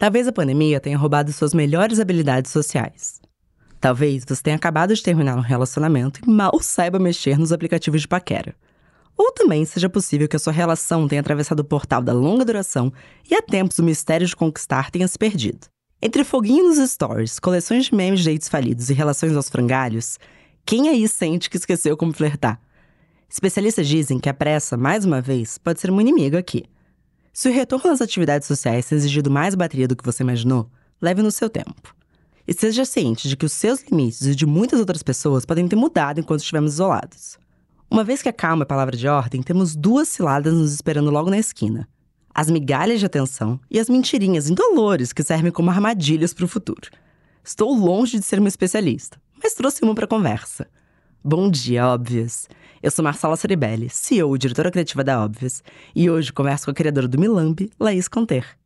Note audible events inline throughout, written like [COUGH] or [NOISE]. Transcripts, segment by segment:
Talvez a pandemia tenha roubado suas melhores habilidades sociais. Talvez você tenha acabado de terminar um relacionamento e mal saiba mexer nos aplicativos de paquera. Ou também seja possível que a sua relação tenha atravessado o portal da longa duração e há tempos o mistério de conquistar tenha se perdido. Entre foguinho nos stories, coleções de memes de dates falidos e relações aos frangalhos, quem aí sente que esqueceu como flertar? Especialistas dizem que a pressa, mais uma vez, pode ser uma inimiga aqui. Se o retorno às atividades sociais tem exigido mais bateria do que você imaginou, leve no seu tempo. E seja ciente de que os seus limites e de muitas outras pessoas podem ter mudado enquanto estivermos isolados. Uma vez que a calma é palavra de ordem, temos duas ciladas nos esperando logo na esquina: as migalhas de atenção e as mentirinhas indolores que servem como armadilhas para o futuro. Estou longe de ser uma especialista, mas trouxe uma para conversa. Bom dia, óbvias! Eu sou Marcela Ceribelli, CEO e diretora criativa da Óbvias, e hoje converso com a criadora do Milambi, Laís Conter.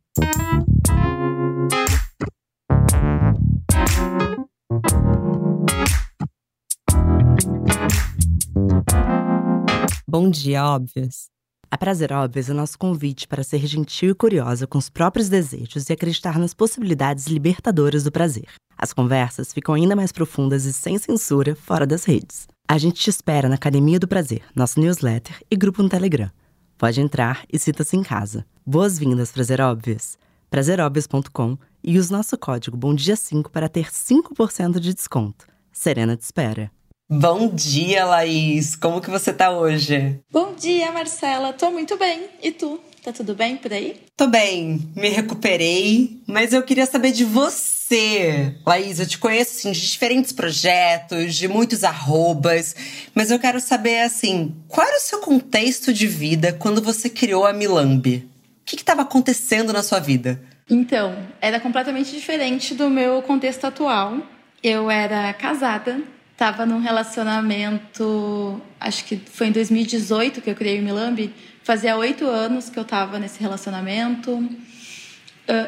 Bom dia, Óbvias! A Prazer Óbvias é nosso convite para ser gentil e curiosa com os próprios desejos e acreditar nas possibilidades libertadoras do prazer. As conversas ficam ainda mais profundas e sem censura fora das redes. A gente te espera na Academia do Prazer, nosso newsletter e grupo no Telegram. Pode entrar e cita-se em casa. Boas-vindas, Prazer Óbvias! Prazeróbvias.com e use nosso código BOMDIA5 para ter 5% de desconto. Serena te espera. Bom dia, Laís! Como que você tá hoje? Bom dia, Marcela! Tô muito bem. E tu? Tá tudo bem por aí? Tô bem, me recuperei, mas eu queria saber de você você, Laís, eu te conheço assim, de diferentes projetos, de muitos arrobas, mas eu quero saber assim, qual era o seu contexto de vida quando você criou a Milambi? O que estava acontecendo na sua vida? Então, era completamente diferente do meu contexto atual. Eu era casada, estava num relacionamento, acho que foi em 2018 que eu criei o Milambi. Fazia oito anos que eu estava nesse relacionamento.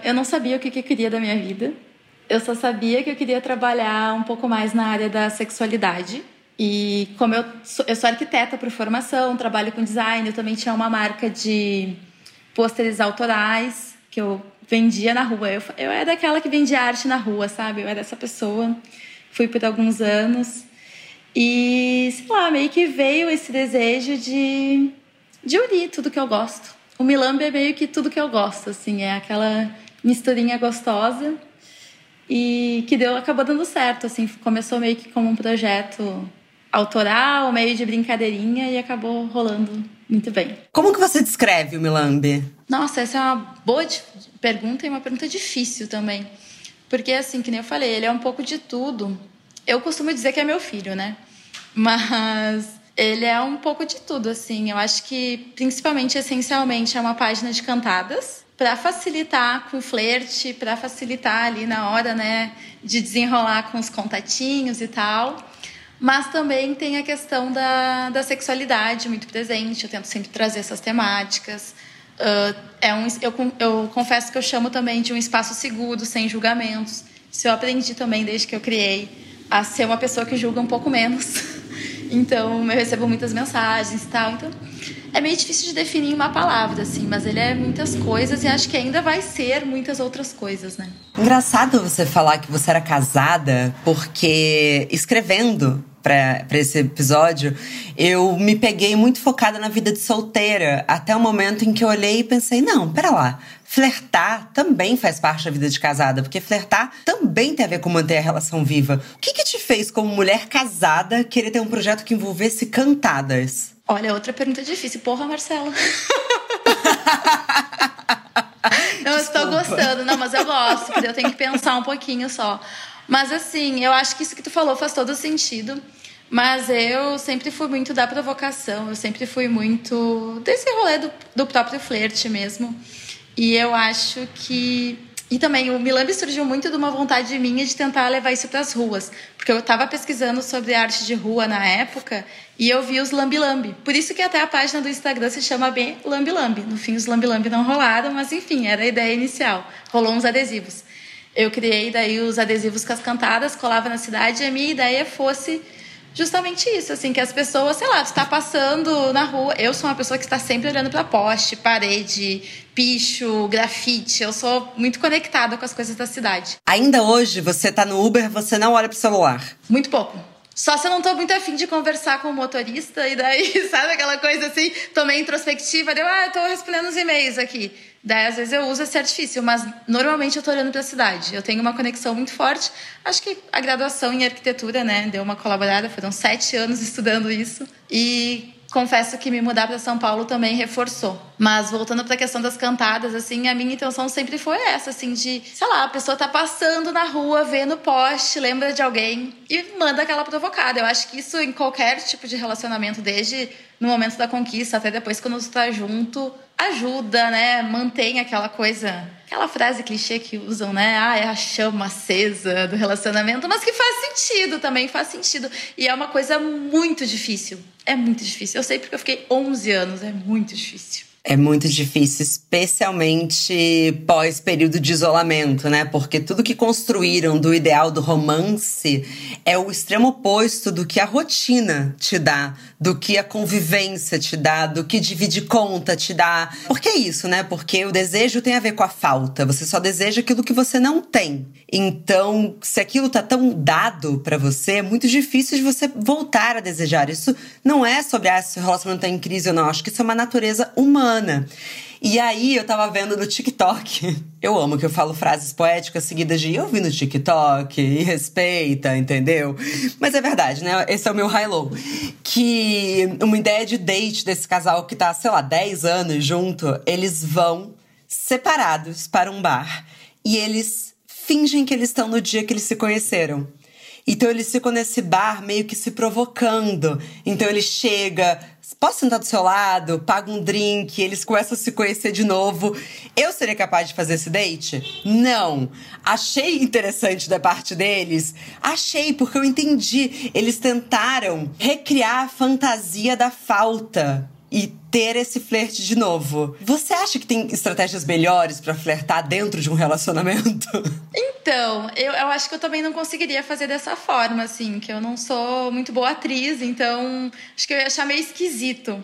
Eu não sabia o que eu queria da minha vida eu só sabia que eu queria trabalhar um pouco mais na área da sexualidade. E como eu sou, eu sou arquiteta por formação, trabalho com design, eu também tinha uma marca de pôsteres autorais que eu vendia na rua. Eu, eu era aquela que vendia arte na rua, sabe? Eu era essa pessoa. Fui por alguns anos. E, sei lá, meio que veio esse desejo de, de unir tudo que eu gosto. O Milambi é meio que tudo que eu gosto, assim, é aquela misturinha gostosa e que deu acabou dando certo assim começou meio que como um projeto autoral meio de brincadeirinha e acabou rolando muito bem. Como que você descreve o Milambi nossa essa é uma boa pergunta e uma pergunta difícil também. Porque assim que nem eu falei ele é um pouco de tudo. Eu costumo dizer que é meu filho né? Mas ele é um pouco de tudo assim. Eu acho que principalmente essencialmente é uma página de cantadas para facilitar com o flerte, para facilitar ali na hora, né, de desenrolar com os contatinhos e tal. Mas também tem a questão da, da sexualidade muito presente. Eu tento sempre trazer essas temáticas. Uh, é um, eu, eu confesso que eu chamo também de um espaço seguro, sem julgamentos. Isso eu aprendi também desde que eu criei a ser uma pessoa que julga um pouco menos. [LAUGHS] Então, eu recebo muitas mensagens e tal. Então, é meio difícil de definir uma palavra, assim, mas ele é muitas coisas e acho que ainda vai ser muitas outras coisas, né? Engraçado você falar que você era casada, porque escrevendo para esse episódio, eu me peguei muito focada na vida de solteira, até o momento em que eu olhei e pensei: não, pera lá, flertar também faz parte da vida de casada, porque flertar também tem a ver com manter a relação viva. O que, que te fez, como mulher casada, querer ter um projeto que envolvesse cantadas? Olha, outra pergunta difícil. Porra, Marcelo. Não, [LAUGHS] eu estou gostando. Não, mas eu gosto, porque eu tenho que pensar um pouquinho só. Mas assim, eu acho que isso que tu falou faz todo sentido. Mas eu sempre fui muito da provocação, eu sempre fui muito desse rolê do, do próprio flerte mesmo. E eu acho que e também o Milambi surgiu muito de uma vontade minha de tentar levar isso para as ruas, porque eu estava pesquisando sobre arte de rua na época e eu vi os Lambi Lambi. Por isso que até a página do Instagram se chama bem Lambi Lambi. No fim os Lambi Lambi não rolaram, mas enfim, era a ideia inicial. Rolou uns adesivos. Eu criei daí os adesivos com as cantadas, colava na cidade e a minha ideia fosse justamente isso, assim, que as pessoas, sei lá, tu tá passando na rua. Eu sou uma pessoa que está sempre olhando para poste, parede, picho, grafite. Eu sou muito conectada com as coisas da cidade. Ainda hoje, você tá no Uber, você não olha pro celular? Muito pouco. Só se eu não tô muito afim de conversar com o motorista, e daí, [LAUGHS] sabe aquela coisa assim, tô meio introspectiva, deu, ah, eu tô respondendo os e-mails aqui. Daí, às vezes, eu uso esse artifício, mas normalmente eu tô olhando para a cidade. Eu tenho uma conexão muito forte. Acho que a graduação em arquitetura, né, deu uma colaborada, foram sete anos estudando isso. E confesso que me mudar para São Paulo também reforçou. Mas voltando para a questão das cantadas, assim, a minha intenção sempre foi essa, assim, de, sei lá, a pessoa tá passando na rua, vê no poste, lembra de alguém e manda aquela provocada. Eu acho que isso em qualquer tipo de relacionamento, desde no momento da conquista até depois quando você tá junto, ajuda, né? Mantém aquela coisa, aquela frase clichê que usam, né? Ah, é a chama acesa do relacionamento, mas que faz sentido também, faz sentido. E é uma coisa muito difícil. É muito difícil. Eu sei porque eu fiquei 11 anos, é muito difícil. É muito difícil, especialmente pós período de isolamento, né? Porque tudo que construíram do ideal do romance é o extremo oposto do que a rotina te dá, do que a convivência te dá, do que dividir conta te dá. Por que isso, né? Porque o desejo tem a ver com a falta. Você só deseja aquilo que você não tem. Então, se aquilo tá tão dado para você, é muito difícil de você voltar a desejar. Isso não é sobre ah, se o relacionamento tá em crise ou não. Acho que isso é uma natureza humana. E aí eu tava vendo no TikTok. [LAUGHS] Eu amo que eu falo frases poéticas seguidas de eu vi no TikTok e respeita, entendeu? Mas é verdade, né? Esse é o meu high-low. Que uma ideia de date desse casal que tá, sei lá, 10 anos junto, eles vão separados para um bar e eles fingem que eles estão no dia que eles se conheceram. Então eles ficam nesse bar meio que se provocando. Então ele chega, posso sentar do seu lado, paga um drink, eles começam a se conhecer de novo. Eu seria capaz de fazer esse date? Não. Achei interessante da parte deles? Achei, porque eu entendi. Eles tentaram recriar a fantasia da falta e ter esse flerte de novo. Você acha que tem estratégias melhores para flertar dentro de um relacionamento? [LAUGHS] Então, eu, eu acho que eu também não conseguiria fazer dessa forma, assim, que eu não sou muito boa atriz, então acho que eu ia achar meio esquisito.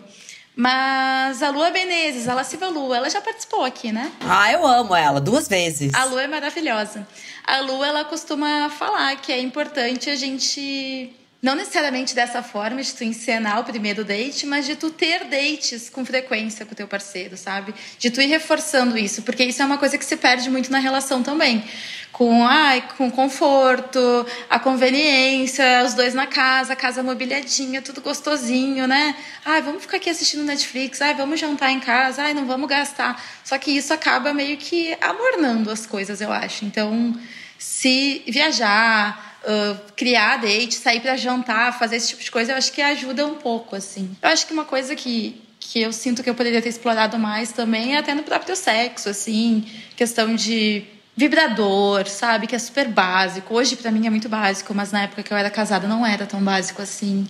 Mas a Lua Menezes, a Lasciva Lua, ela já participou aqui, né? Ah, eu amo ela, duas vezes. A Lua é maravilhosa. A Lua, ela costuma falar que é importante a gente não necessariamente dessa forma, de tu encenar o primeiro date, mas de tu ter dates com frequência com o teu parceiro, sabe? De tu ir reforçando isso, porque isso é uma coisa que se perde muito na relação também. Com, ai, com conforto, a conveniência, os dois na casa, casa mobiliadinha, tudo gostosinho, né? Ai, vamos ficar aqui assistindo Netflix, ai, vamos jantar em casa, ai, não vamos gastar. Só que isso acaba meio que amornando as coisas, eu acho. Então, se viajar, uh, criar date, sair para jantar, fazer esse tipo de coisa, eu acho que ajuda um pouco, assim. Eu acho que uma coisa que, que eu sinto que eu poderia ter explorado mais também é até no próprio sexo, assim, questão de vibrador, sabe, que é super básico. Hoje para mim é muito básico, mas na época que eu era casada não era tão básico assim.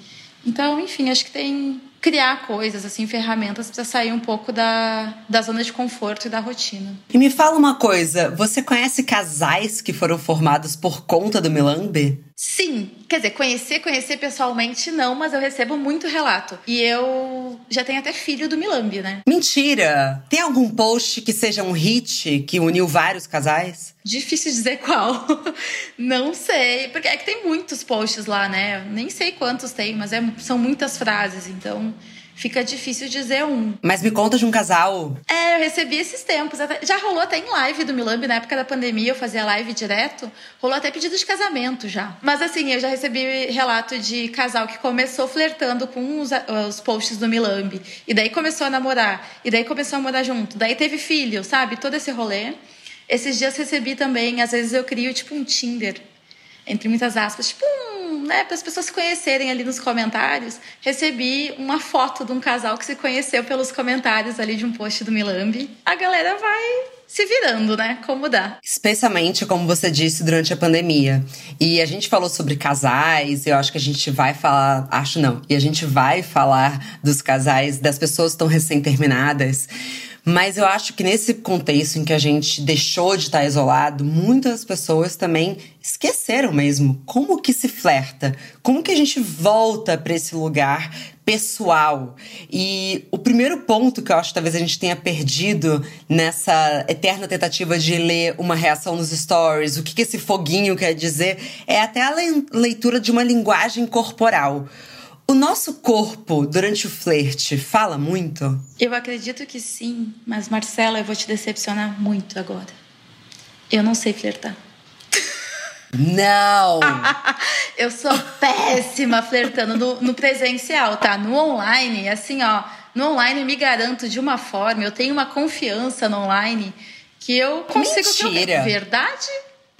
Então, enfim, acho que tem criar coisas, assim, ferramentas para sair um pouco da, da zona de conforto e da rotina. E me fala uma coisa, você conhece casais que foram formados por conta do Milambe? Sim, quer dizer, conhecer, conhecer pessoalmente não, mas eu recebo muito relato. E eu já tenho até filho do Milambi, né? Mentira! Tem algum post que seja um hit que uniu vários casais? Difícil dizer qual. [LAUGHS] não sei, porque é que tem muitos posts lá, né? Nem sei quantos tem, mas é, são muitas frases, então fica difícil dizer um. Mas me conta de um casal. É, eu recebi esses tempos. Já rolou até em live do Milambi, na época da pandemia, eu fazia live direto. Rolou até pedido de casamento já. Mas assim, eu já recebi relato de casal que começou flertando com os, os posts do Milambi. E daí começou a namorar. E daí começou a morar junto. Daí teve filho, sabe? Todo esse rolê. Esses dias recebi também, às vezes eu crio tipo um Tinder, entre muitas aspas, tipo um né, para as pessoas se conhecerem ali nos comentários, recebi uma foto de um casal que se conheceu pelos comentários ali de um post do Milambi. A galera vai se virando, né? Como dá. Especialmente, como você disse, durante a pandemia. E a gente falou sobre casais, eu acho que a gente vai falar. Acho não. E a gente vai falar dos casais, das pessoas que estão recém-terminadas. Mas eu acho que nesse contexto em que a gente deixou de estar isolado, muitas pessoas também esqueceram mesmo como que se flerta, como que a gente volta para esse lugar pessoal. E o primeiro ponto que eu acho que talvez a gente tenha perdido nessa eterna tentativa de ler uma reação nos stories, o que, que esse foguinho quer dizer, é até a leitura de uma linguagem corporal. O nosso corpo, durante o flerte, fala muito? Eu acredito que sim, mas Marcela, eu vou te decepcionar muito agora. Eu não sei flertar. Não! [LAUGHS] eu sou péssima flertando no, no, presencial, tá? No online, assim, ó. No online me garanto de uma forma, eu tenho uma confiança no online que eu consigo. Mentira! Verdade?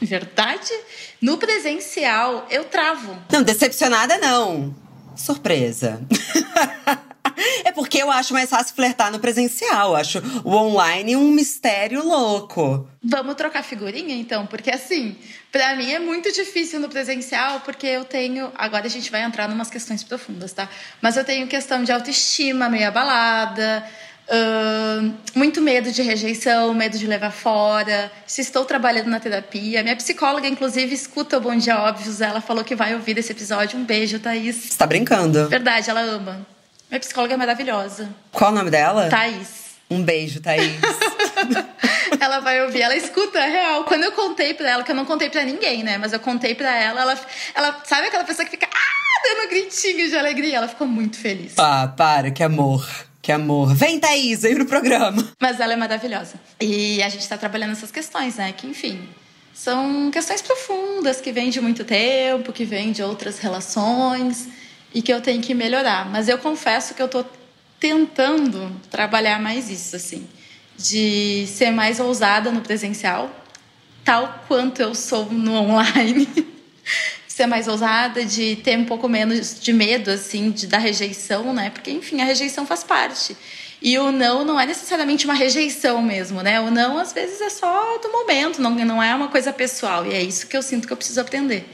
Verdade? No presencial, eu travo. Não, decepcionada não surpresa. [LAUGHS] é porque eu acho mais fácil flertar no presencial. Eu acho o online um mistério louco. Vamos trocar figurinha então, porque assim, para mim é muito difícil no presencial, porque eu tenho. Agora a gente vai entrar em umas questões profundas, tá? Mas eu tenho questão de autoestima meio abalada. Uh, muito medo de rejeição, medo de levar fora. Se estou trabalhando na terapia. Minha psicóloga, inclusive, escuta o Bom Dia Óbvios. Ela falou que vai ouvir esse episódio. Um beijo, Thaís. Você tá brincando? Verdade, ela ama. Minha psicóloga é maravilhosa. Qual o nome dela? Thaís. Um beijo, Thaís. [LAUGHS] ela vai ouvir, ela escuta, é real. Quando eu contei pra ela, que eu não contei pra ninguém, né? Mas eu contei pra ela, ela, ela sabe aquela pessoa que fica ah, dando gritinhos de alegria? Ela ficou muito feliz. Ah, para, que amor. Que amor. Vem, Thaís, vem pro programa. Mas ela é maravilhosa. E a gente está trabalhando essas questões, né? Que, enfim, são questões profundas que vêm de muito tempo, que vêm de outras relações e que eu tenho que melhorar. Mas eu confesso que eu tô tentando trabalhar mais isso, assim, de ser mais ousada no presencial, tal quanto eu sou no online. [LAUGHS] ser mais ousada, de ter um pouco menos de medo, assim, de, da rejeição, né? Porque, enfim, a rejeição faz parte. E o não não é necessariamente uma rejeição mesmo, né? O não, às vezes, é só do momento, não, não é uma coisa pessoal. E é isso que eu sinto que eu preciso aprender.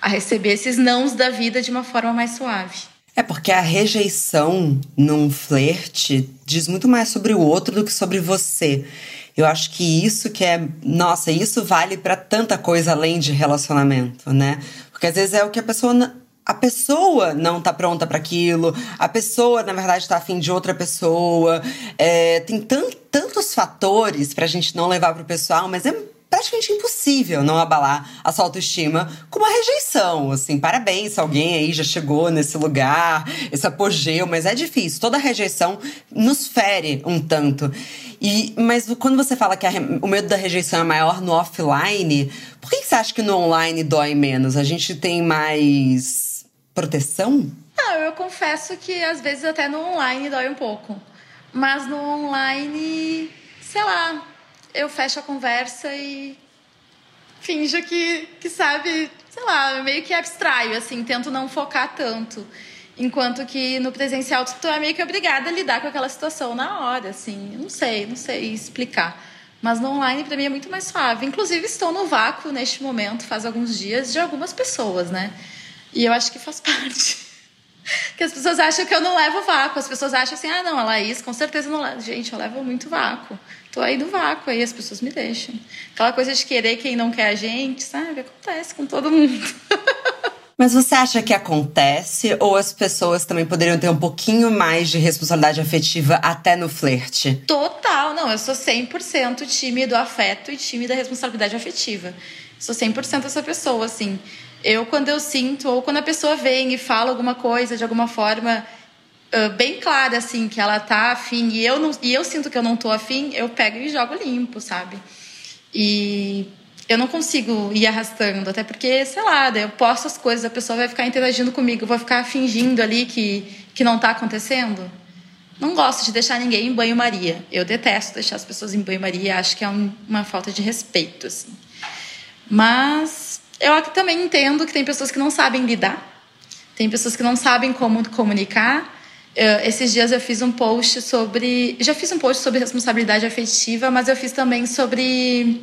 A receber esses nãos da vida de uma forma mais suave. É porque a rejeição num flerte diz muito mais sobre o outro do que sobre você. Eu acho que isso que é, nossa, isso vale para tanta coisa além de relacionamento, né? Porque às vezes é o que a pessoa a pessoa não tá pronta para aquilo, a pessoa, na verdade, tá afim de outra pessoa. É, tem tant, tantos fatores pra gente não levar pro pessoal, mas é praticamente impossível não abalar a sua autoestima com uma rejeição. Assim, parabéns se alguém aí já chegou nesse lugar, esse apogeu, mas é difícil. Toda rejeição nos fere um tanto. E, mas quando você fala que a, o medo da rejeição é maior no offline, por que você acha que no online dói menos? A gente tem mais proteção? Não, eu confesso que às vezes até no online dói um pouco. Mas no online, sei lá, eu fecho a conversa e finjo que, que sabe, sei lá, meio que abstraio, assim, tento não focar tanto. Enquanto que no presencial tu é meio que obrigada a lidar com aquela situação na hora, assim. Não sei, não sei explicar. Mas no online para mim é muito mais suave. Inclusive estou no vácuo neste momento, faz alguns dias, de algumas pessoas, né? E eu acho que faz [LAUGHS] parte. que as pessoas acham que eu não levo vácuo. As pessoas acham assim, ah, não, a Laís com certeza não leva. Gente, eu levo muito vácuo. Tô aí do vácuo, aí as pessoas me deixam. Aquela coisa de querer quem não quer a gente, sabe? Acontece com todo mundo. [LAUGHS] Mas você acha que acontece ou as pessoas também poderiam ter um pouquinho mais de responsabilidade afetiva até no flerte? Total, não, eu sou 100% time do afeto e time da responsabilidade afetiva. Sou 100% essa pessoa, assim. Eu, quando eu sinto, ou quando a pessoa vem e fala alguma coisa de alguma forma uh, bem clara, assim, que ela tá afim e eu, não, e eu sinto que eu não tô afim, eu pego e jogo limpo, sabe? E eu não consigo ir arrastando, até porque, sei lá, eu posto as coisas, a pessoa vai ficar interagindo comigo, eu vou ficar fingindo ali que, que não está acontecendo. Não gosto de deixar ninguém em banho-maria. Eu detesto deixar as pessoas em banho-maria, acho que é um, uma falta de respeito, assim. Mas eu também entendo que tem pessoas que não sabem lidar, tem pessoas que não sabem como comunicar. Esses dias eu fiz um post sobre. Já fiz um post sobre responsabilidade afetiva, mas eu fiz também sobre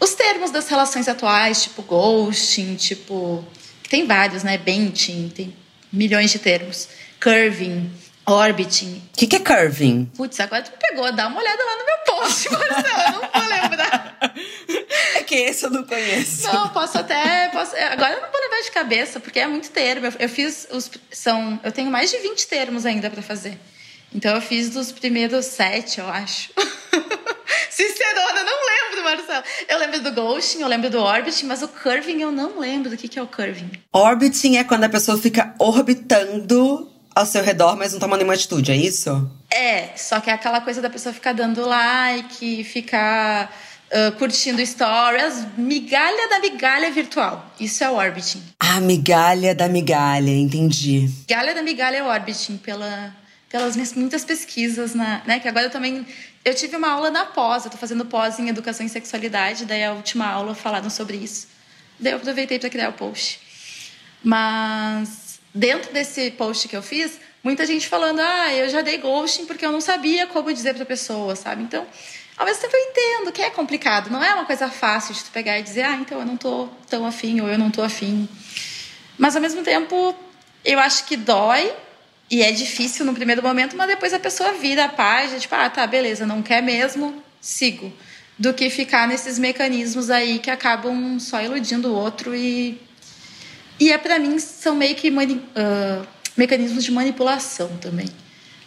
os termos das relações atuais, tipo ghosting, tipo. Tem vários, né? Benting, tem milhões de termos. Curving. Orbiting. O que, que é curving? Putz, agora tu pegou. Dá uma olhada lá no meu post, [LAUGHS] Marcela. Eu não vou lembrar. É esse eu não conheço. Não, posso até. Posso, agora eu não vou levar de cabeça, porque é muito termo. Eu, eu fiz os. São, eu tenho mais de 20 termos ainda para fazer. Então eu fiz dos primeiros sete, eu acho. [LAUGHS] Sincerona, não lembro, Marcelo. Eu lembro do ghosting, eu lembro do orbiting, mas o curving eu não lembro do que, que é o curving. Orbiting é quando a pessoa fica orbitando ao seu redor, mas não toma nenhuma atitude, é isso? É, só que é aquela coisa da pessoa ficar dando like, ficar uh, curtindo stories, migalha da migalha virtual. Isso é orbiting. Ah, migalha da migalha, entendi. Migalha da migalha é orbiting, pela, pelas minhas muitas pesquisas, na, né? Que agora eu também. Eu tive uma aula na pós, eu tô fazendo pós em educação e sexualidade, daí a última aula falaram sobre isso. Daí eu aproveitei para criar o post. Mas dentro desse post que eu fiz, muita gente falando: ah, eu já dei ghosting porque eu não sabia como dizer para a pessoa, sabe? Então, ao mesmo tempo eu entendo que é complicado, não é uma coisa fácil de tu pegar e dizer: ah, então eu não tô tão afim ou eu não tô afim. Mas ao mesmo tempo, eu acho que dói e é difícil no primeiro momento, mas depois a pessoa vira a página, tipo, ah, tá, beleza, não quer mesmo, sigo. Do que ficar nesses mecanismos aí que acabam só iludindo o outro e e é para mim são meio que uh, mecanismos de manipulação também.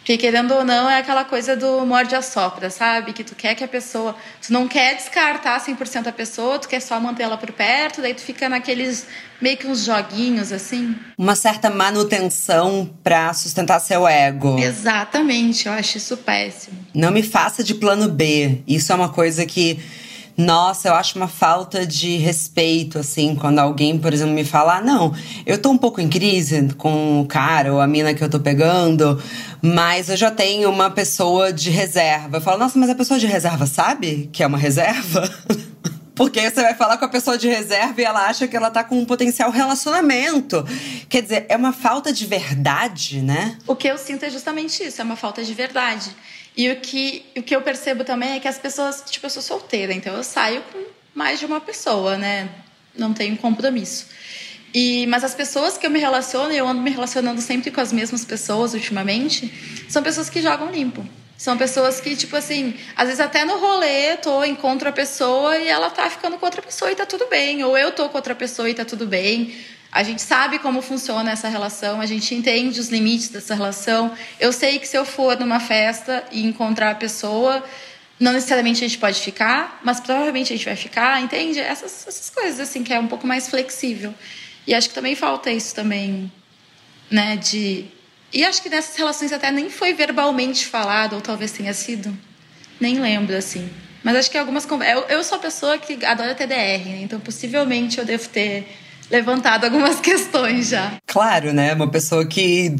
Porque querendo ou não, é aquela coisa do morde a sopra, sabe? Que tu quer que a pessoa. Tu não quer descartar 100% a pessoa, tu quer só manter ela por perto, daí tu fica naqueles meio que uns joguinhos assim. Uma certa manutenção pra sustentar seu ego. Exatamente, eu acho isso péssimo. Não me faça de plano B. Isso é uma coisa que nossa, eu acho uma falta de respeito, assim, quando alguém, por exemplo, me fala: ah, não, eu tô um pouco em crise com o cara ou a mina que eu tô pegando, mas eu já tenho uma pessoa de reserva. Eu falo, nossa, mas a pessoa de reserva sabe que é uma reserva? [LAUGHS] Porque você vai falar com a pessoa de reserva e ela acha que ela tá com um potencial relacionamento. Quer dizer, é uma falta de verdade, né? O que eu sinto é justamente isso, é uma falta de verdade. E o que, o que eu percebo também é que as pessoas, tipo, eu sou solteira, então eu saio com mais de uma pessoa, né? Não tenho compromisso. E, mas as pessoas que eu me relaciono, eu ando me relacionando sempre com as mesmas pessoas ultimamente, são pessoas que jogam limpo. São pessoas que, tipo assim, às vezes até no rolê, tô, encontro a pessoa e ela tá ficando com outra pessoa e tá tudo bem. Ou eu tô com outra pessoa e tá tudo bem. A gente sabe como funciona essa relação, a gente entende os limites dessa relação. Eu sei que se eu for numa festa e encontrar a pessoa, não necessariamente a gente pode ficar, mas provavelmente a gente vai ficar, entende? Essas, essas coisas assim que é um pouco mais flexível. E acho que também falta isso também, né, de e acho que nessas relações até nem foi verbalmente falado, ou talvez tenha sido. Nem lembro assim. Mas acho que algumas eu, eu sou a pessoa que adora TDR, né? então possivelmente eu devo ter levantado algumas [LAUGHS] questões já. Claro, né? Uma pessoa que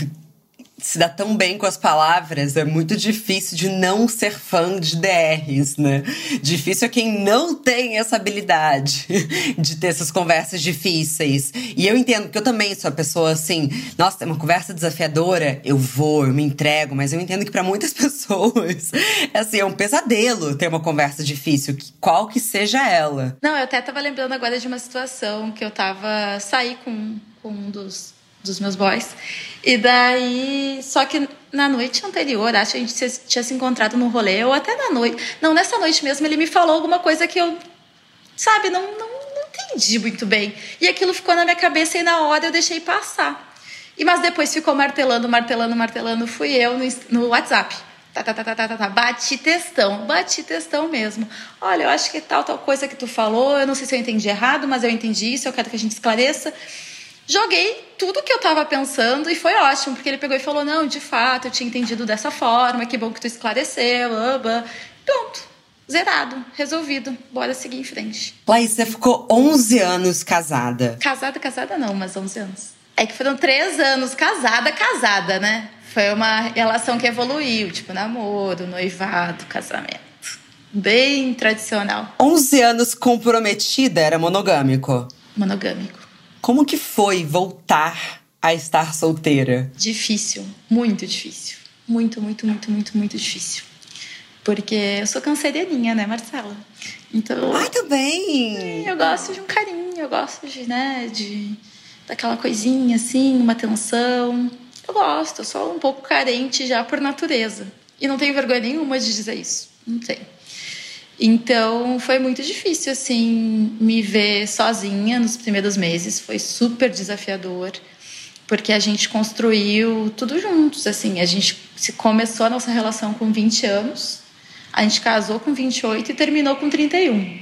se dá tão bem com as palavras, é muito difícil de não ser fã de DRs, né? Difícil é quem não tem essa habilidade [LAUGHS] de ter essas conversas difíceis. E eu entendo que eu também sou a pessoa assim, nossa, é uma conversa desafiadora, eu vou, eu me entrego, mas eu entendo que para muitas [LAUGHS] pessoas é assim, é um pesadelo ter uma conversa difícil, qual que seja ela. Não, eu até tava lembrando agora de uma situação que eu tava saí com, com um dos dos meus boys. E daí, só que na noite anterior, acho que a gente tinha se encontrado no rolê, ou até na noite. Não, nessa noite mesmo, ele me falou alguma coisa que eu, sabe, não, não, não entendi muito bem. E aquilo ficou na minha cabeça e na hora eu deixei passar. E mas depois ficou martelando, martelando, martelando. Fui eu no, no WhatsApp. Tá, tá, tá, tá, tá, tá, tá. Bati textão, bati textão mesmo. Olha, eu acho que tal, tal coisa que tu falou, eu não sei se eu entendi errado, mas eu entendi isso, eu quero que a gente esclareça. Joguei tudo que eu estava pensando e foi ótimo, porque ele pegou e falou: Não, de fato, eu tinha entendido dessa forma, que bom que tu esclareceu, blá, Pronto, zerado, resolvido. Bora seguir em frente. Laís, você ficou 11 anos casada. Casada, casada não, mas 11 anos. É que foram três anos casada, casada, né? Foi uma relação que evoluiu, tipo namoro, noivado, casamento. Bem tradicional. 11 anos comprometida, era monogâmico? Monogâmico. Como que foi voltar a estar solteira? Difícil, muito difícil. Muito, muito, muito, muito, muito difícil. Porque eu sou cancerianinha, né, Marcela? Então. Ai, tudo bem! Eu gosto de um carinho, eu gosto de, né, de. daquela coisinha assim, uma atenção. Eu gosto, eu sou um pouco carente já por natureza. E não tenho vergonha nenhuma de dizer isso. Não tenho. Então foi muito difícil assim me ver sozinha nos primeiros meses, foi super desafiador, porque a gente construiu tudo juntos, assim, a gente começou a nossa relação com 20 anos, a gente casou com 28 e terminou com 31.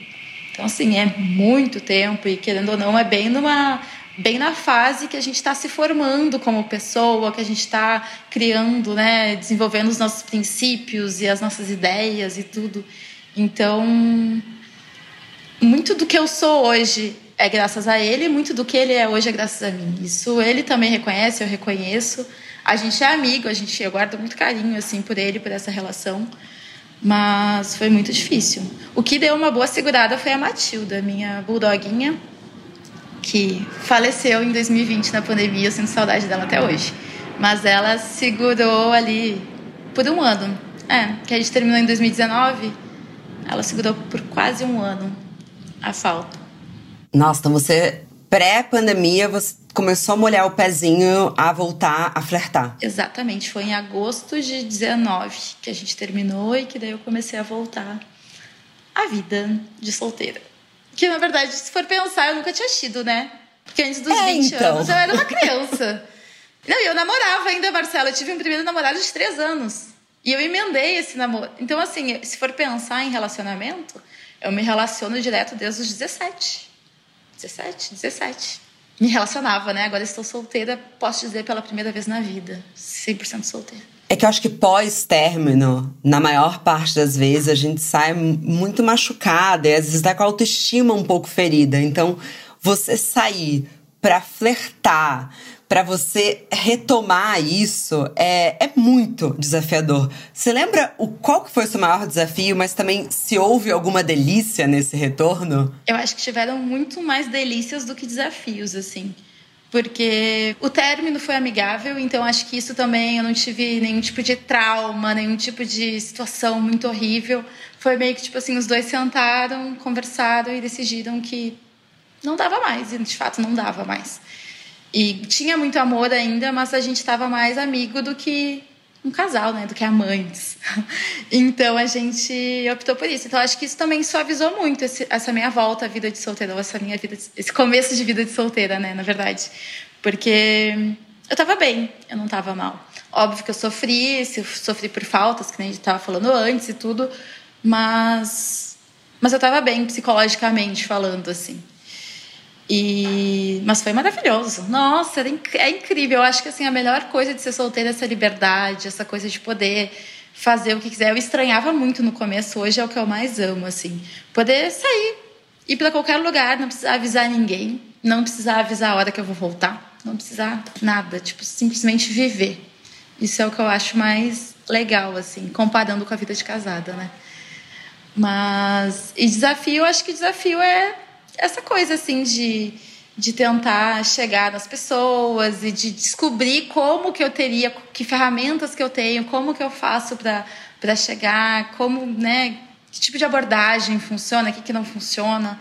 Então assim, é muito tempo e querendo ou não é bem numa bem na fase que a gente está se formando como pessoa, que a gente está criando, né, desenvolvendo os nossos princípios e as nossas ideias e tudo. Então, muito do que eu sou hoje é graças a ele, muito do que ele é hoje é graças a mim. Isso ele também reconhece, eu reconheço. A gente é amigo, a gente eu guardo muito carinho assim por ele, por essa relação. Mas foi muito difícil. O que deu uma boa segurada foi a Matilda, minha bulldoguinha, que faleceu em 2020 na pandemia. Eu sinto saudade dela até hoje. Mas ela segurou ali por um ano. É, que a gente terminou em 2019 ela segurou por quase um ano a falta. Nossa, então você, pré-pandemia, você começou a molhar o pezinho a voltar a flertar. Exatamente, foi em agosto de 19 que a gente terminou e que daí eu comecei a voltar à vida de solteira. Que na verdade, se for pensar, eu nunca tinha tido, né? Porque antes dos é, 20 então. anos eu era uma criança. Não, eu namorava ainda, Marcela. Eu tive um primeiro namorado de três anos. E eu emendei esse namoro. Então, assim, se for pensar em relacionamento, eu me relaciono direto desde os 17. 17, 17. Me relacionava, né? Agora estou solteira, posso dizer pela primeira vez na vida. 100% solteira. É que eu acho que pós-término, na maior parte das vezes, a gente sai muito machucada e às vezes tá com a autoestima um pouco ferida. Então, você sair para flertar, para você retomar isso é, é muito desafiador. Você lembra o qual que foi o seu maior desafio, mas também se houve alguma delícia nesse retorno? Eu acho que tiveram muito mais delícias do que desafios, assim. Porque o término foi amigável, então acho que isso também eu não tive nenhum tipo de trauma, nenhum tipo de situação muito horrível. Foi meio que tipo assim, os dois sentaram, conversaram e decidiram que não dava mais, e de fato não dava mais. E tinha muito amor ainda, mas a gente estava mais amigo do que um casal, né? Do que amantes. [LAUGHS] então a gente optou por isso. Então acho que isso também suavizou muito esse, essa minha volta à vida de solteira, essa minha vida, esse começo de vida de solteira, né? Na verdade, porque eu estava bem, eu não estava mal. Óbvio que eu sofri, sofri por faltas, que nem a gente estava falando antes e tudo, mas mas eu estava bem psicologicamente falando assim. E, mas foi maravilhoso. Nossa, é incrível. Eu acho que assim a melhor coisa de ser solteira é essa liberdade, essa coisa de poder fazer o que quiser. Eu estranhava muito no começo, hoje é o que eu mais amo, assim. Poder sair, ir para qualquer lugar, não precisar avisar ninguém, não precisar avisar a hora que eu vou voltar, não precisar nada, tipo, simplesmente viver. Isso é o que eu acho mais legal, assim, comparando com a vida de casada, né? Mas, e desafio, acho que desafio é essa coisa assim de, de tentar chegar nas pessoas e de descobrir como que eu teria, que ferramentas que eu tenho, como que eu faço para chegar, como, né, que tipo de abordagem funciona, o que, que não funciona.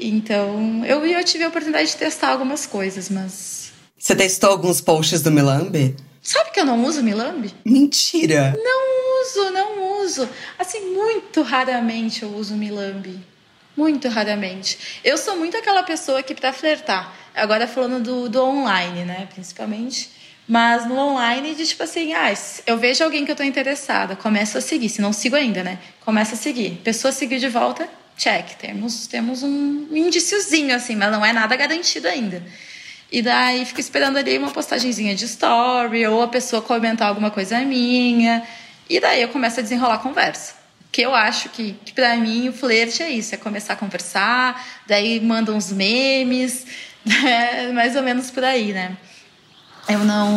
Então, eu, eu tive a oportunidade de testar algumas coisas, mas. Você testou alguns posts do Milambi? Sabe que eu não uso Milambi? Mentira! Não uso, não uso. Assim, muito raramente eu uso Milambi. Muito raramente. Eu sou muito aquela pessoa que, para flertar, agora falando do, do online, né, principalmente, mas no online, de tipo assim, ah, eu vejo alguém que eu tô interessada, começo a seguir. Se não sigo ainda, né? Começo a seguir. Pessoa seguir de volta, check. Temos, temos um indíciozinho, assim, mas não é nada garantido ainda. E daí fico esperando ali uma postagenzinha de story, ou a pessoa comentar alguma coisa minha. E daí eu começo a desenrolar a conversa que eu acho que, que para mim o flerte é isso, é começar a conversar, daí mandam uns memes, [LAUGHS] é mais ou menos por aí, né? Eu não,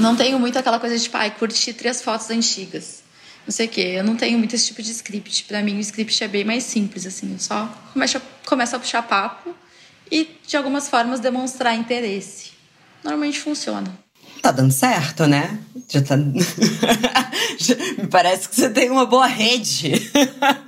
não tenho muito aquela coisa de, tipo, ai, curtir três fotos antigas. Não sei o quê. Eu não tenho muito esse tipo de script. Para mim, o script é bem mais simples, assim. Eu só começo começo a puxar papo e, de algumas formas, demonstrar interesse. Normalmente funciona. Tá dando certo, né? Já tá. [LAUGHS] Me parece que você tem uma boa rede. tá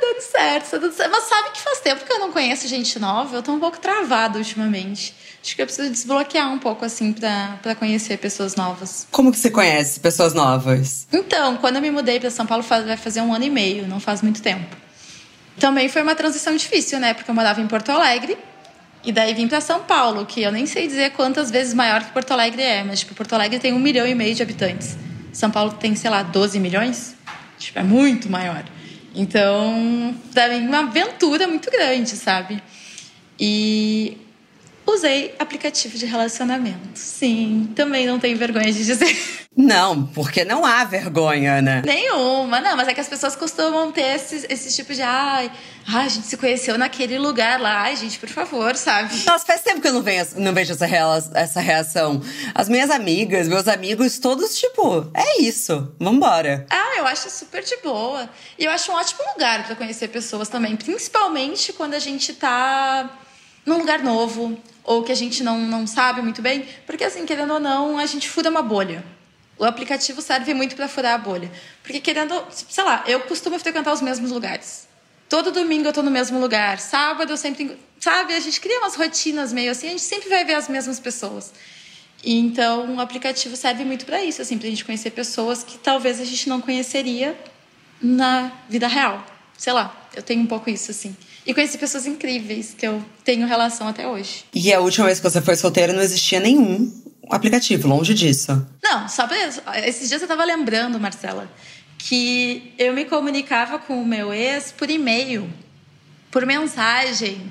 dando certo tá tudo certo. Mas sabe que faz tempo que eu não conheço gente nova? Eu tô um pouco travada ultimamente. Acho que eu preciso desbloquear um pouco, assim, pra, pra conhecer pessoas novas. Como que você conhece pessoas novas? Então, quando eu me mudei para São Paulo, vai fazer um ano e meio, não faz muito tempo. Também foi uma transição difícil, né? Porque eu morava em Porto Alegre e daí vim para São Paulo, que eu nem sei dizer quantas vezes maior que Porto Alegre é, mas tipo, Porto Alegre tem um milhão e meio de habitantes. São Paulo tem, sei lá, 12 milhões. Tipo, é muito maior. Então, para mim, uma aventura muito grande, sabe? E Usei aplicativo de relacionamento. Sim, também não tenho vergonha de dizer. Não, porque não há vergonha, né? Nenhuma, não, mas é que as pessoas costumam ter esse, esse tipo de ai, ai, a gente se conheceu naquele lugar lá, ai, gente, por favor, sabe? Nossa, faz tempo que eu não, venho, não vejo essa, essa reação. As minhas amigas, meus amigos, todos, tipo, é isso, vambora. Ah, eu acho super de boa. E eu acho um ótimo lugar para conhecer pessoas também, principalmente quando a gente tá num lugar novo, ou que a gente não, não sabe muito bem, porque assim, querendo ou não, a gente fura uma bolha. O aplicativo serve muito para furar a bolha. Porque querendo, sei lá, eu costumo frequentar os mesmos lugares. Todo domingo eu tô no mesmo lugar. Sábado eu sempre, sabe, a gente cria umas rotinas meio assim, a gente sempre vai ver as mesmas pessoas. E então o aplicativo serve muito para isso, assim, pra gente conhecer pessoas que talvez a gente não conheceria na vida real. Sei lá, eu tenho um pouco isso assim. E conheci pessoas incríveis que eu tenho relação até hoje. E a última vez que você foi solteira não existia nenhum aplicativo, longe disso. Não, só pra, esses dias eu tava lembrando, Marcela, que eu me comunicava com o meu ex por e-mail, por mensagem.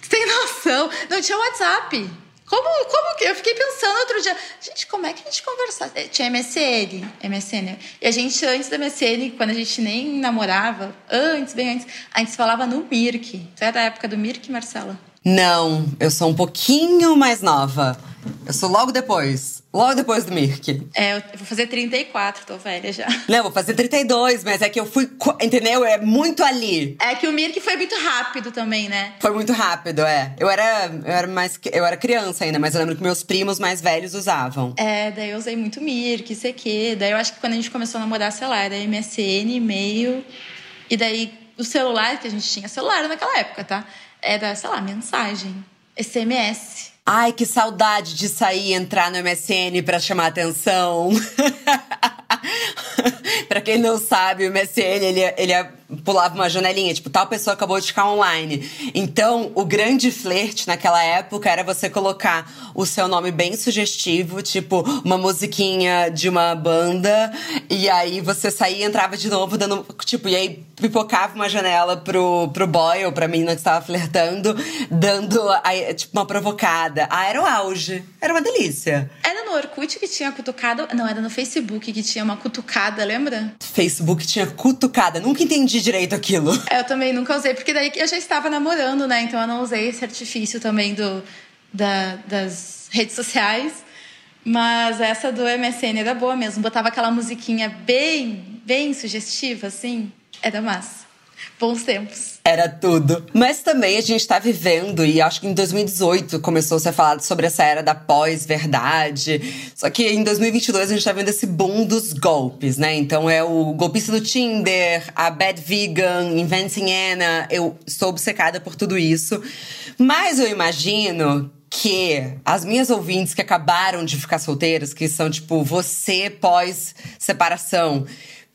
Você tem noção? Não tinha WhatsApp. Como, como que? Eu fiquei pensando outro dia, gente, como é que a gente conversava? É, tinha MSN, MSN. E a gente, antes da MSN, quando a gente nem namorava, antes, bem antes, a gente falava no Mirk. Tu é da época do Mirk, Marcela? Não, eu sou um pouquinho mais nova. Eu sou logo depois. Logo depois do Mirk. É, eu vou fazer 34, tô velha já. Não, vou fazer 32, mas é que eu fui. Entendeu? É muito ali. É que o Mirk foi muito rápido também, né? Foi muito rápido, é. Eu era, eu era mais. Eu era criança ainda, mas eu lembro que meus primos mais velhos usavam. É, daí eu usei muito Mirk, CQ. Daí eu acho que quando a gente começou a namorar, sei lá, era MSN, e-mail. E daí o celular que a gente tinha, celular naquela época, tá? Era, sei lá, mensagem. SMS. Ai, que saudade de sair e entrar no MSN para chamar atenção. [LAUGHS] [LAUGHS] para quem não sabe, o MSN ele, ele pulava uma janelinha, tipo, tal pessoa acabou de ficar online. Então, o grande flerte naquela época era você colocar o seu nome bem sugestivo, tipo, uma musiquinha de uma banda, e aí você saía e entrava de novo, dando, tipo, e aí pipocava uma janela pro, pro boy ou pra menina que estava flertando, dando, tipo, uma provocada. Ah, era o auge. Era uma delícia. Era no Orkut que tinha cutucada, não, era no Facebook que tinha uma cutucada, lembra? Facebook tinha cutucada, nunca entendi direito aquilo. [LAUGHS] É, eu também nunca usei, porque daí eu já estava namorando, né? Então eu não usei esse artifício também do, da, das redes sociais. Mas essa do MSN era boa mesmo. Botava aquela musiquinha bem, bem sugestiva, assim. Era massa. Bons tempos. Era tudo. Mas também a gente tá vivendo, e acho que em 2018 começou a ser falado sobre essa era da pós-verdade. Só que em 2022 a gente tá vendo esse boom dos golpes, né? Então é o golpista do Tinder, a Bad Vegan, Inventing Anna. Eu sou obcecada por tudo isso. Mas eu imagino que as minhas ouvintes que acabaram de ficar solteiras, que são tipo você pós-separação,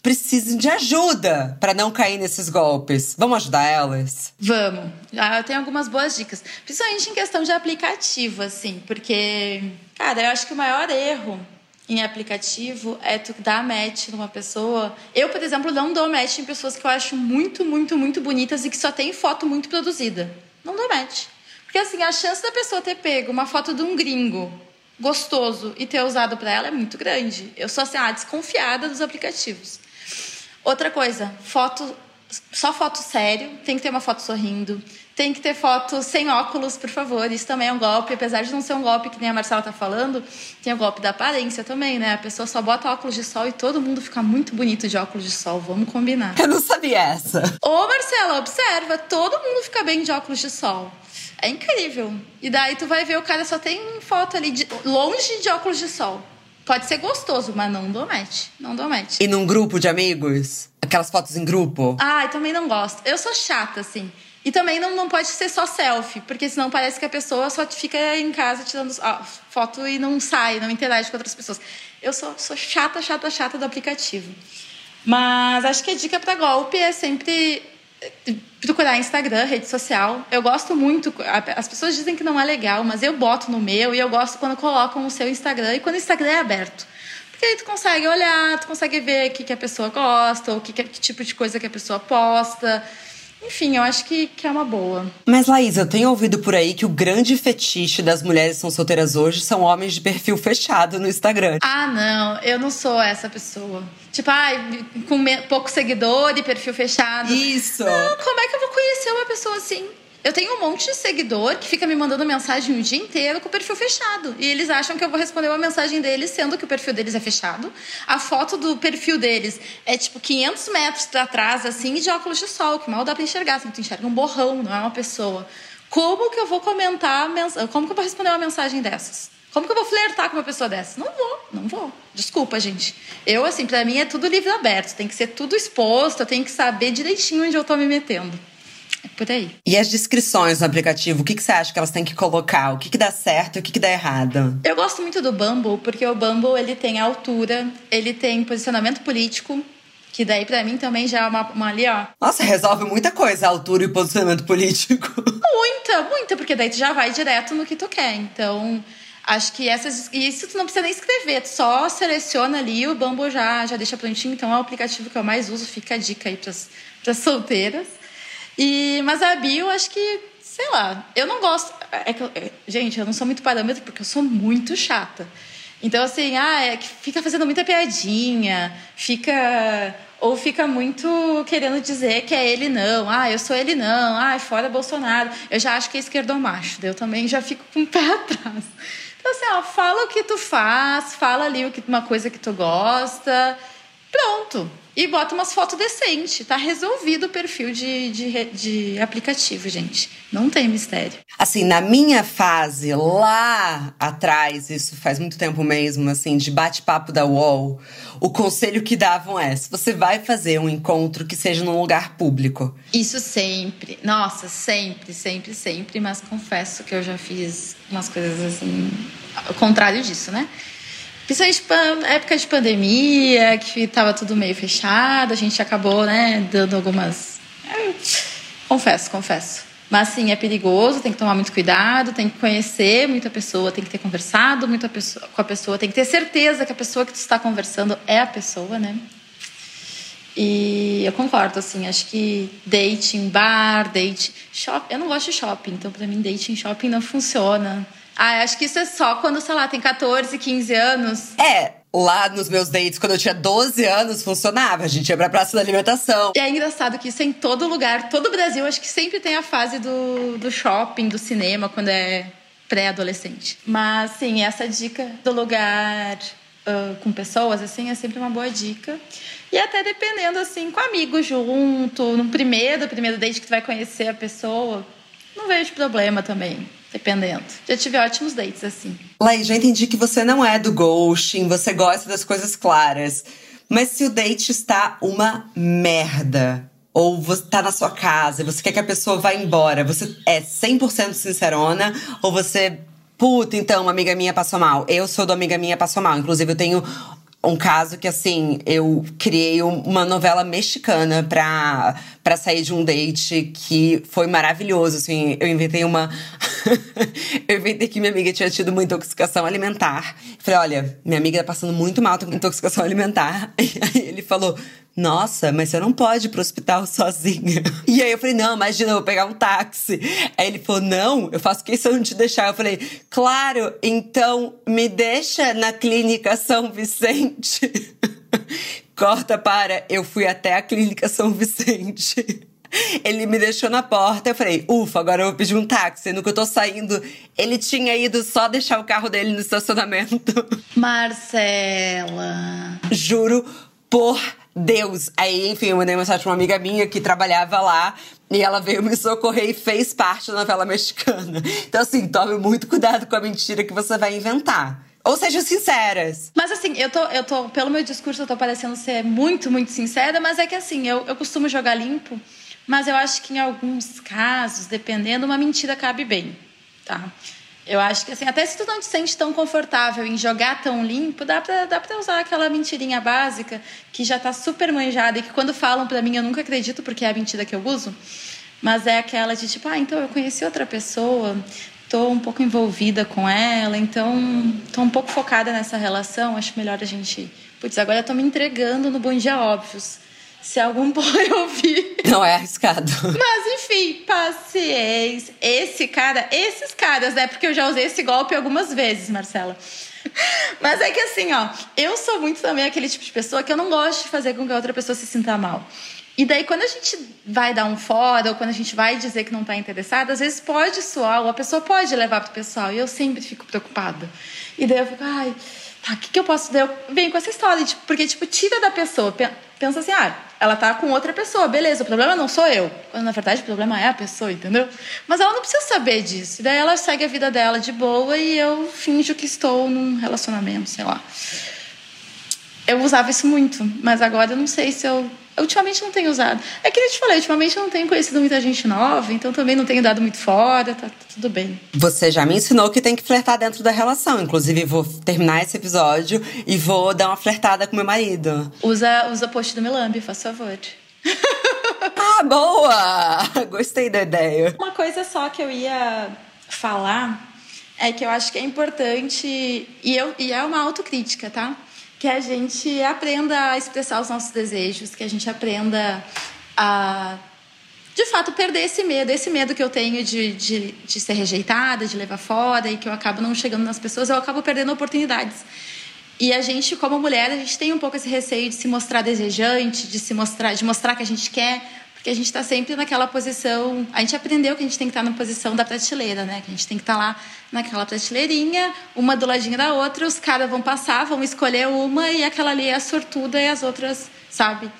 precisam de ajuda para não cair nesses golpes. Vamos ajudar elas? Vamos. Ah, eu tenho algumas boas dicas, principalmente em questão de aplicativo, assim, porque, cara, eu acho que o maior erro em aplicativo é tu dar match numa pessoa. Eu, por exemplo, não dou match em pessoas que eu acho muito, muito, muito bonitas e que só tem foto muito produzida. Não dou match. Porque assim, a chance da pessoa ter pego uma foto de um gringo gostoso e ter usado para ela é muito grande. Eu sou assim, ah, desconfiada dos aplicativos. Outra coisa, foto, só foto sério, tem que ter uma foto sorrindo, tem que ter foto sem óculos, por favor. Isso também é um golpe, apesar de não ser um golpe que nem a Marcela tá falando, tem o golpe da aparência também, né? A pessoa só bota óculos de sol e todo mundo fica muito bonito de óculos de sol, vamos combinar. Eu não sabia essa. Ô, Marcela, observa, todo mundo fica bem de óculos de sol. É incrível. E daí tu vai ver o cara só tem foto ali de, longe de óculos de sol. Pode ser gostoso, mas não dou match. Não dou match. E num grupo de amigos? Aquelas fotos em grupo? Ai, também não gosto. Eu sou chata, assim. E também não, não pode ser só selfie, porque senão parece que a pessoa só fica em casa tirando ó, foto e não sai, não interage com outras pessoas. Eu sou, sou chata, chata, chata do aplicativo. Mas acho que a dica para golpe é sempre procurar Instagram, rede social. Eu gosto muito. As pessoas dizem que não é legal, mas eu boto no meu e eu gosto quando colocam o seu Instagram e quando o Instagram é aberto. Porque aí tu consegue olhar, tu consegue ver o que, que a pessoa gosta, ou que, que tipo de coisa que a pessoa posta. Enfim, eu acho que, que é uma boa. Mas, Laís, eu tenho ouvido por aí que o grande fetiche das mulheres que são solteiras hoje são homens de perfil fechado no Instagram. Ah, não, eu não sou essa pessoa. Tipo, ai, com pouco seguidor e perfil fechado. Isso! Não, como é que eu vou conhecer uma pessoa assim? Eu tenho um monte de seguidor que fica me mandando mensagem o dia inteiro com o perfil fechado. E eles acham que eu vou responder uma mensagem deles, sendo que o perfil deles é fechado. A foto do perfil deles é tipo 500 metros para trás, assim, de óculos de sol, que mal dá para enxergar. Assim, tu enxerga um borrão, não é uma pessoa. Como que eu vou comentar, como que eu vou responder uma mensagem dessas? Como que eu vou flertar com uma pessoa dessa? Não vou, não vou. Desculpa, gente. Eu, assim, para mim é tudo livre aberto. Tem que ser tudo exposto, eu tenho que saber direitinho onde eu tô me metendo. Por aí. E as descrições no aplicativo, o que, que você acha que elas têm que colocar? O que, que dá certo e o que, que dá errado? Eu gosto muito do Bumble, porque o Bumble ele tem altura, ele tem posicionamento político, que daí para mim também já é uma, uma, ali, ó. Nossa, resolve muita coisa, a altura e posicionamento político. [LAUGHS] Muita, muita, porque daí tu já vai direto no que tu quer. Então, acho que essas. E isso tu não precisa nem escrever, tu só seleciona ali e o Bumble já, já deixa prontinho. Então é o aplicativo que eu mais uso, fica a dica aí pras, pras solteiras. E, mas a bio, acho que, sei lá, eu não gosto. É que, é, gente, eu não sou muito parâmetro porque eu sou muito chata. Então, assim, ah, é que fica fazendo muita piadinha, fica. Ou fica muito querendo dizer que é ele não, ah, eu sou ele não, ah, fora Bolsonaro. Eu já acho que é esquerdomacho, eu também já fico com o pé [LAUGHS] atrás. Então, assim, ó, fala o que tu faz, fala ali uma coisa que tu gosta, pronto e bota umas fotos decentes. Tá resolvido o perfil de, de, de aplicativo, gente. Não tem mistério. Assim, na minha fase, lá atrás, isso faz muito tempo mesmo, assim, de bate-papo da UOL, o conselho que davam é: se você vai fazer um encontro que seja num lugar público. Isso sempre. Nossa, sempre, sempre, sempre. Mas confesso que eu já fiz umas coisas assim, ao contrário disso, né? Principalmente época de pandemia, que estava tudo meio fechado, a gente acabou, né, dando algumas. É, confesso, confesso. Mas sim, é perigoso, tem que tomar muito cuidado, tem que conhecer muita pessoa, tem que ter conversado muito com a pessoa, tem que ter certeza que a pessoa que tu está conversando é a pessoa, né? E eu concordo, assim, acho que date em bar, date. Shopping, eu não gosto de shopping, então para mim date em shopping não funciona. Ah, acho que isso é só quando, sei lá, tem 14, 15 anos. É, lá nos meus dates, quando eu tinha 12 anos, funcionava. A gente ia pra praça da alimentação. E é engraçado que isso é em todo lugar, todo o Brasil, acho que sempre tem a fase do, do shopping, do cinema, quando é pré-adolescente. Mas, sim, essa dica do lugar uh, com pessoas, assim, é sempre uma boa dica. E até dependendo, assim, com amigos junto, no primeiro, primeiro date que tu vai conhecer a pessoa, não vejo problema também dependendo. Já tive ótimos dates assim. Laís, já entendi que você não é do ghosting, você gosta das coisas claras. Mas se o date está uma merda, ou você tá na sua casa e você quer que a pessoa vá embora, você é 100% sincerona ou você Puta, então, uma amiga minha passou mal. Eu sou do amiga minha passou mal. Inclusive, eu tenho um caso que, assim, eu criei uma novela mexicana pra, pra sair de um date que foi maravilhoso, assim. Eu inventei uma. [LAUGHS] eu inventei que minha amiga tinha tido uma intoxicação alimentar. Falei, olha, minha amiga tá passando muito mal com intoxicação alimentar. [LAUGHS] E aí ele falou: nossa, mas você não pode ir pro hospital [LAUGHS] sozinha. E aí eu falei, não, imagina, eu vou pegar um táxi. Aí ele falou, não, eu faço questão de te deixar. Eu falei, claro, então me deixa na clínica São Vicente. [LAUGHS] Corta para, eu fui até a clínica São Vicente. [LAUGHS] Ele me deixou na porta, eu falei, ufa, agora eu vou pedir um táxi. No que eu tô saindo, ele tinha ido só deixar o carro dele no estacionamento. Marcela. Juro por Deus. Aí, enfim, eu mandei mensagem pra uma amiga minha que trabalhava lá. E ela veio me socorrer e fez parte da novela mexicana. Então, assim, tome muito cuidado com a mentira que você vai inventar. Ou sejam sinceras. Mas assim, eu tô, eu tô, pelo meu discurso, eu tô parecendo ser muito, muito sincera, mas é que assim, eu, eu costumo jogar limpo, mas eu acho que em alguns casos, dependendo, uma mentira cabe bem, tá? Eu acho que assim, até se tu não te sente tão confortável em jogar tão limpo, dá pra, dá pra usar aquela mentirinha básica que já tá super manjada e que quando falam pra mim eu nunca acredito porque é a mentira que eu uso. Mas é aquela de tipo, ah, então eu conheci outra pessoa, estou um pouco envolvida com ela, então estou um pouco focada nessa relação. Acho melhor a gente. Putz, agora eu tô me entregando no Bom Dia Óbvios. Se algum [LAUGHS] boy ouvir. Não é arriscado. Mas enfim, paciência. Esse cara, esses caras, né? Porque eu já usei esse golpe algumas vezes, Marcela. [LAUGHS] Mas é que assim, ó, eu sou muito também aquele tipo de pessoa que eu não gosto de fazer com que a outra pessoa se sinta mal. E daí, quando a gente vai dar um fora, ou quando a gente vai dizer que não está interessada, às vezes pode soar, ou a pessoa pode levar para o pessoal, e eu sempre fico preocupada. E daí eu fico, ai, tá, o que, que eu posso. Daí eu venho com essa história, tipo, porque, tipo, tira da pessoa, pensa assim, ah, ela tá com outra pessoa, beleza, o problema não sou eu. Quando na verdade o problema é a pessoa, entendeu? Mas ela não precisa saber disso. Daí ela segue a vida dela de boa e eu finjo que estou num relacionamento, sei lá. Eu usava isso muito, mas agora eu não sei se eu ultimamente não tenho usado. É que eu te falei, ultimamente eu não tenho conhecido muita gente nova, então também não tenho dado muito fora, tá, tudo bem. Você já me ensinou que tem que flertar dentro da relação. Inclusive, vou terminar esse episódio e vou dar uma flertada com meu marido. Usa, usa post do Melambi, faz favor. [LAUGHS] ah, boa! [LAUGHS] Gostei da ideia. Uma coisa só que eu ia falar é que eu acho que é importante, e, eu, e é uma autocrítica, tá? Que a gente aprenda a expressar os nossos desejos, que a gente aprenda a, de fato, perder esse medo, esse medo que eu tenho de, de, de ser rejeitada, de levar fora e que eu acabo não chegando nas pessoas, eu acabo perdendo oportunidades. E a gente, como mulher, a gente tem um pouco esse receio de se mostrar desejante, de se mostrar, de mostrar que a gente quer, porque a gente está sempre naquela posição. A gente aprendeu que a gente tem que estar tá na posição da prateleira, né? Que a gente tem que estar tá lá naquela prateleirinha, uma do ladinho da outra, os caras vão passar, vão escolher uma e aquela ali é a sortuda e as outras, sabe?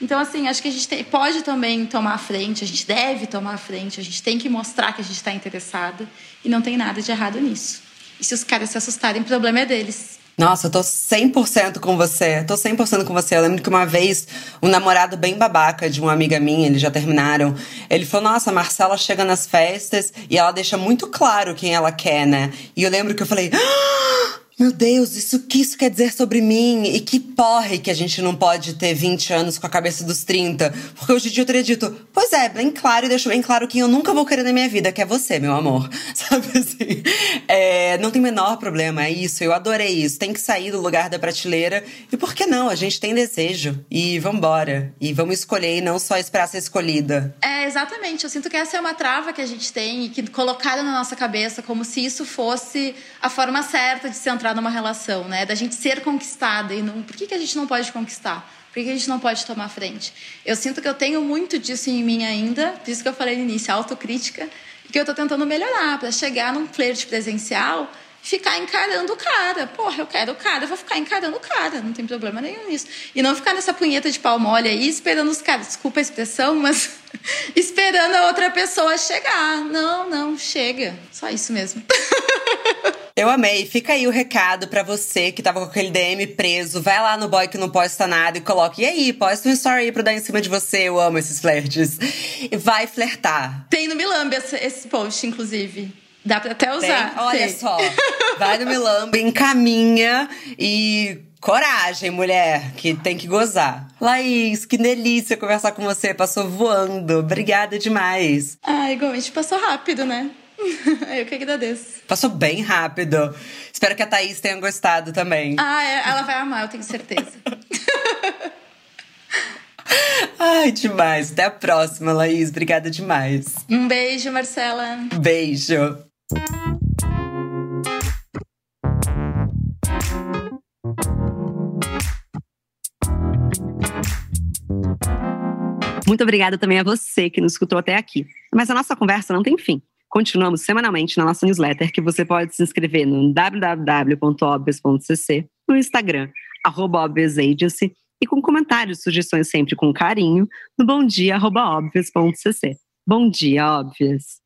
Então, assim, acho que a gente tem, pode também tomar a frente, a gente deve tomar a frente, a gente tem que mostrar que a gente está interessada e não tem nada de errado nisso. E se os caras se assustarem, o problema é deles. Nossa, eu tô 100% com você. Tô 100% com você. Eu lembro que uma vez, um namorado bem babaca de uma amiga minha, eles já terminaram. Ele falou: Nossa, a Marcela chega nas festas e ela deixa muito claro quem ela quer, né? E eu lembro que eu falei: ah! Meu Deus, isso que isso quer dizer sobre mim? E que porre que a gente não pode ter 20 anos com a cabeça dos 30. Porque hoje em dia eu teria dito, pois é, bem claro e deixo bem claro quem eu nunca vou querer na minha vida, que é você, meu amor. [LAUGHS] Sabe assim? É, não tem menor problema, é isso. Eu adorei isso. Tem que sair do lugar da prateleira. E por que não? A gente tem desejo. E vambora. E vamos escolher e não só esperar ser escolhida. É, exatamente. Eu sinto que essa é uma trava que a gente tem e que colocaram na nossa cabeça como se isso fosse a forma certa de se entrar entrar numa relação, né? Da gente ser conquistada e não. Por que, que a gente não pode conquistar? Por que a gente não pode tomar frente? Eu sinto que eu tenho muito disso em mim ainda, por isso que eu falei no início, autocrítica, que eu estou tentando melhorar para chegar num flerte presencial ficar encarando o cara. Porra, eu quero o cara, eu vou ficar encarando o cara, não tem problema nenhum nisso. E não ficar nessa punheta de pau mole aí, esperando os caras, desculpa a expressão, mas [LAUGHS] esperando a outra pessoa chegar. Não, não, chega. Só isso mesmo. [LAUGHS] Eu amei. Fica aí o recado para você que tava com aquele DM preso. Vai lá no boy que não posta nada e coloque. E aí, posta um story aí pra dar em cima de você. Eu amo esses flertes. E vai flertar. Tem no Milambi esse, esse post, inclusive. Dá pra até usar. Tem? Olha Tem. só. Vai no Milambi, encaminha e Coragem, mulher, que tem que gozar. Laís, que delícia conversar com você. Passou voando. Obrigada demais. Ah, igualmente passou rápido, né? [LAUGHS] Eu que agradeço. Passou bem rápido. Espero que a Thaís tenha gostado também. Ah, é, ela vai amar, eu tenho certeza. [LAUGHS] Ai, demais. Até a próxima, Laís. Obrigada demais. Um beijo, Marcela. Beijo. Muito obrigada também a você que nos escutou até aqui. Mas a nossa conversa não tem fim. Continuamos semanalmente na nossa newsletter, que você pode se inscrever no www.obvious.cc, no Instagram, arroba Agency, e com comentários e sugestões sempre com carinho, no bomdia.obvious.cc. Bom dia, Obvious!